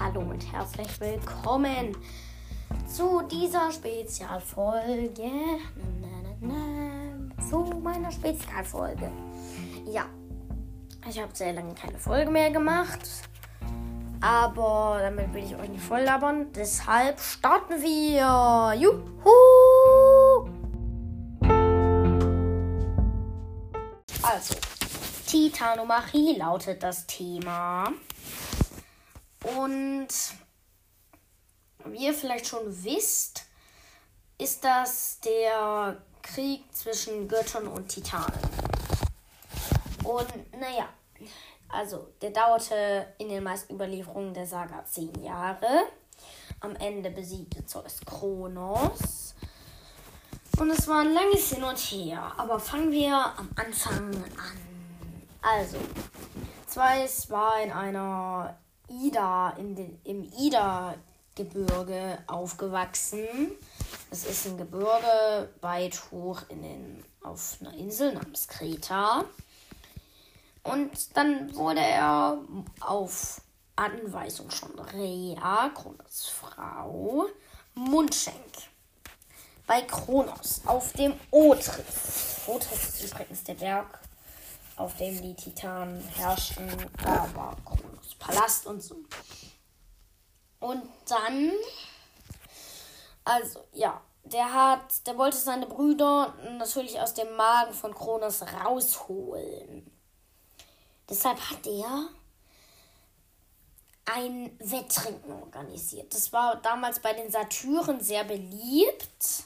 Hallo und herzlich willkommen zu dieser Spezialfolge. Na, na, na, zu meiner Spezialfolge. Ja, ich habe sehr lange keine Folge mehr gemacht. Aber damit will ich euch nicht voll labern. Deshalb starten wir. Juhu! Also, Titanomachie lautet das Thema. Und wie ihr vielleicht schon wisst, ist das der Krieg zwischen Göttern und Titanen. Und naja, also der dauerte in den meisten Überlieferungen der Saga zehn Jahre. Am Ende besiegte Zeus Kronos. Und es war ein langes Hin und Her. Aber fangen wir am Anfang an. Also, Zeus war in einer Ida, in den, im Ida-Gebirge aufgewachsen. Das ist ein Gebirge weit hoch in den, auf einer Insel namens Kreta. Und dann wurde er auf Anweisung von Rea, Kronos Frau, Mundschenk. Bei Kronos auf dem Otris. Otris ist übrigens der Berg, auf dem die Titanen herrschten. War Kronos Palast und so. Und dann, also ja, der hat, der wollte seine Brüder natürlich aus dem Magen von Kronos rausholen. Deshalb hat er ein Wetttrinken organisiert. Das war damals bei den Satyren sehr beliebt.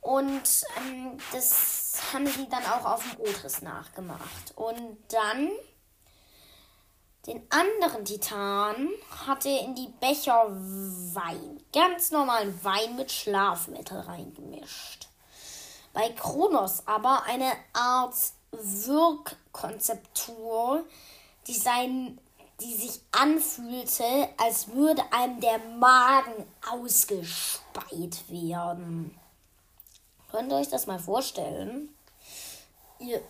Und ähm, das haben sie dann auch auf dem Otris nachgemacht. Und dann den anderen Titan hat er in die Becher Wein, ganz normalen Wein mit Schlafmittel reingemischt. Bei Kronos aber eine Art Wirkkonzeptur, die, sein, die sich anfühlte, als würde einem der Magen ausgespeit werden. Könnt ihr euch das mal vorstellen? Ihr,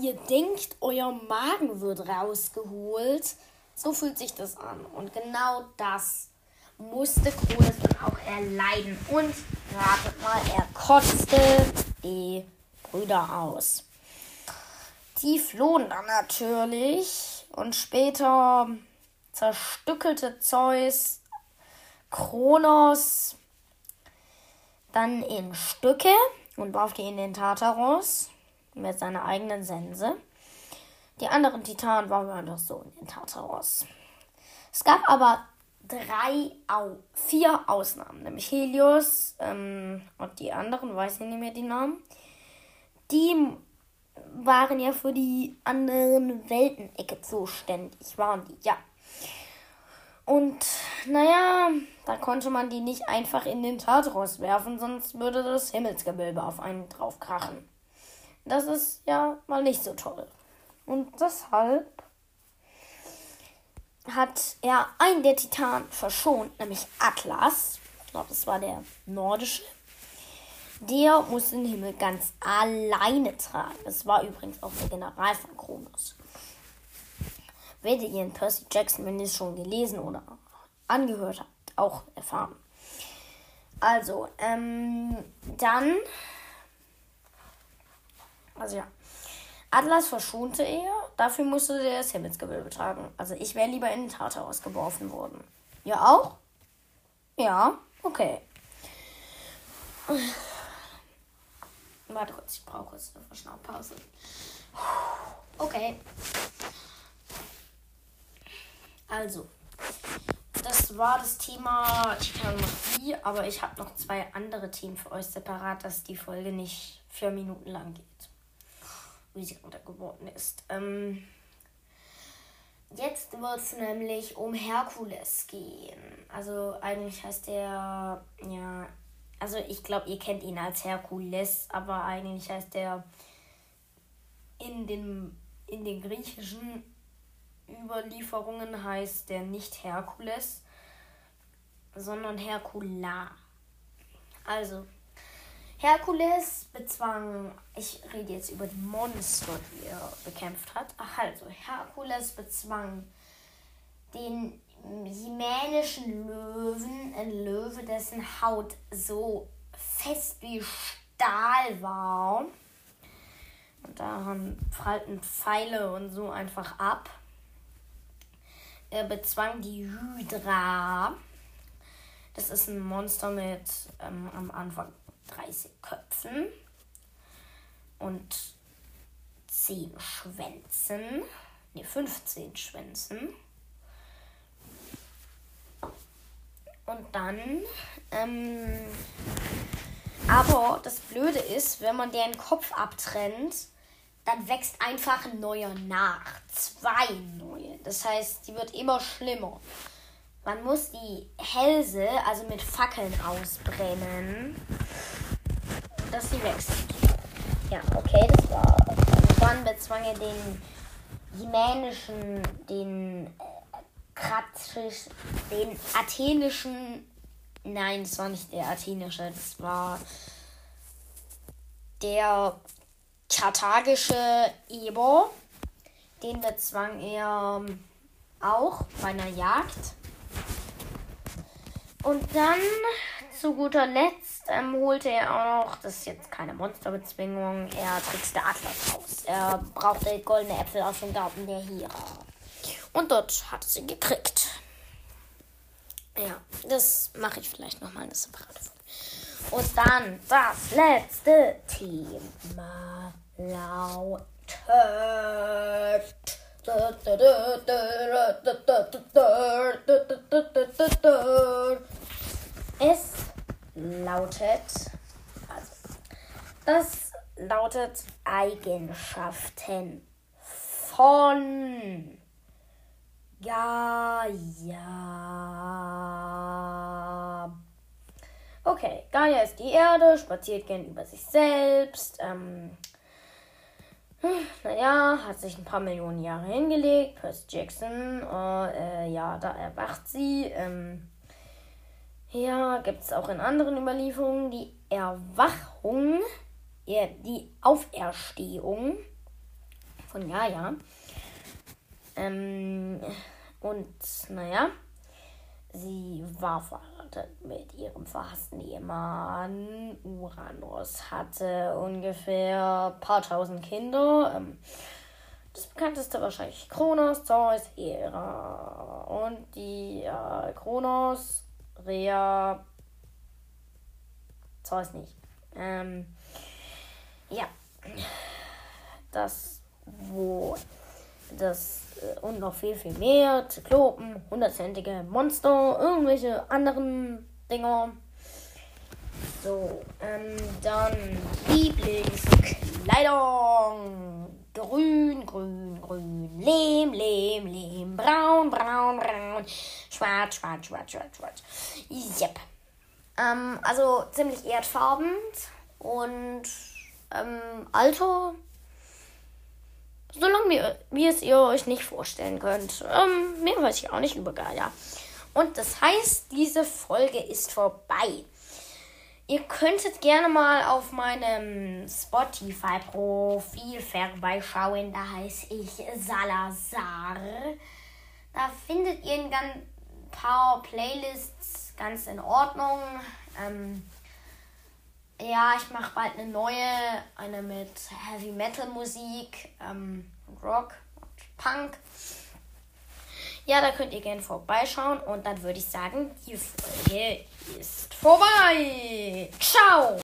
ihr denkt, euer Magen wird rausgeholt. So fühlt sich das an. Und genau das musste Kronos dann auch erleiden. Und ratet mal, er kotzte die Brüder aus. Die flohen dann natürlich. Und später zerstückelte Zeus Kronos dann in Stücke und warf die in den Tartaros mit seiner eigenen Sense. Die anderen Titanen waren einfach so in den Tartaros. Es gab aber drei, au, vier Ausnahmen, nämlich Helios ähm, und die anderen, weiß ich nicht mehr die Namen. Die waren ja für die anderen Weltenecke zuständig, waren die, ja. Und naja, da konnte man die nicht einfach in den Tartaros werfen, sonst würde das Himmelsgebilde auf einen draufkrachen. Das ist ja mal nicht so toll. Und deshalb hat er einen der Titanen verschont, nämlich Atlas. Ich glaube, das war der nordische. Der muss den Himmel ganz alleine tragen. Das war übrigens auch der General von Kronos. Werdet ihr in Percy Jackson, wenn ihr es schon gelesen oder angehört habt, auch erfahren. Also, ähm, dann. Also ja. Atlas verschonte er, dafür musste er das Himmelsgewölbe tragen. Also ich wäre lieber in den Tartarus geworfen worden. Ja auch? Ja, okay. Warte kurz, ich brauche kurz eine Verschnaufpause. Okay. Also, das war das Thema Titanomachie, aber ich habe noch zwei andere Themen für euch separat, dass die Folge nicht vier Minuten lang geht. Sie geworden ist. Ähm, jetzt wird es nämlich um Herkules gehen. Also eigentlich heißt der, ja, also ich glaube, ihr kennt ihn als Herkules, aber eigentlich heißt der in den, in den griechischen Überlieferungen heißt der nicht Herkules, sondern Herkula. Also, Herkules bezwang, ich rede jetzt über die Monster, die er bekämpft hat. Ach, also, Herkules bezwang den jemänischen Löwen, ein Löwe, dessen Haut so fest wie Stahl war. Und daran prallten Pfeile und so einfach ab. Er bezwang die Hydra. Das ist ein Monster mit ähm, am Anfang 30 Köpfen und 10 Schwänzen. Ne, 15 Schwänzen. Und dann, ähm, aber das Blöde ist, wenn man deren Kopf abtrennt, dann wächst einfach ein neuer nach. Zwei neue. Das heißt, die wird immer schlimmer. Man muss die Hälse also mit Fackeln ausbrennen, dass sie wächst. Ja, okay, das war. Und dann bezwang er den jemänischen, den äh, Kratisch, den athenischen. Nein, das war nicht der athenische, das war der karthagische Eber. Den bezwang er auch bei einer Jagd. Und dann zu guter Letzt ähm, holte er auch noch, das ist jetzt keine Monsterbezwingung, er trickste Atlas aus. Er brauchte goldene Äpfel aus dem Garten der Hera. Und dort hat sie gekriegt. Ja, das mache ich vielleicht nochmal eine separate Folge. Und dann das letzte Thema lautet. Es lautet, also, das lautet Eigenschaften von Gaia. Okay, Gaia ist die Erde, spaziert gern über sich selbst. Ähm, naja, hat sich ein paar Millionen Jahre hingelegt. Percy Jackson, oh, äh, ja, da erwacht sie. Ähm, ja, gibt es auch in anderen Überlieferungen die Erwachung, die Auferstehung von Gaia. Ähm, und naja, sie war verheiratet mit ihrem verhassten Ehemann. Uranus hatte ungefähr ein paar tausend Kinder. Ähm, das bekannteste wahrscheinlich Kronos, Zeus, Hera. Und die äh, Kronos, Rea, Zeus nicht. Ähm, ja, das, wo das äh, und noch viel, viel mehr. Zyklopen, hundertzentige Monster, irgendwelche anderen Dinger. So, ähm, dann Lieblingskleidung. Grün, grün, grün, Lehm, Lehm, Lehm, braun, braun, braun, schwarz, schwarz, schwarz, schwarz, schwarz. Yep. Ähm, also ziemlich erdfarben und ähm, Alter Solange wir, wie es ihr euch nicht vorstellen könnt. Ähm, mehr weiß ich auch nicht über Gaia. Und das heißt, diese Folge ist vorbei. Ihr könntet gerne mal auf meinem Spotify-Profil vorbeischauen. Da heiße ich Salazar. Da findet ihr ein paar Playlists ganz in Ordnung. Ähm, ja, ich mache bald eine neue, eine mit Heavy Metal Musik, ähm, Rock und Punk. Ja, da könnt ihr gerne vorbeischauen und dann würde ich sagen, die Folge ist vorbei. Ciao!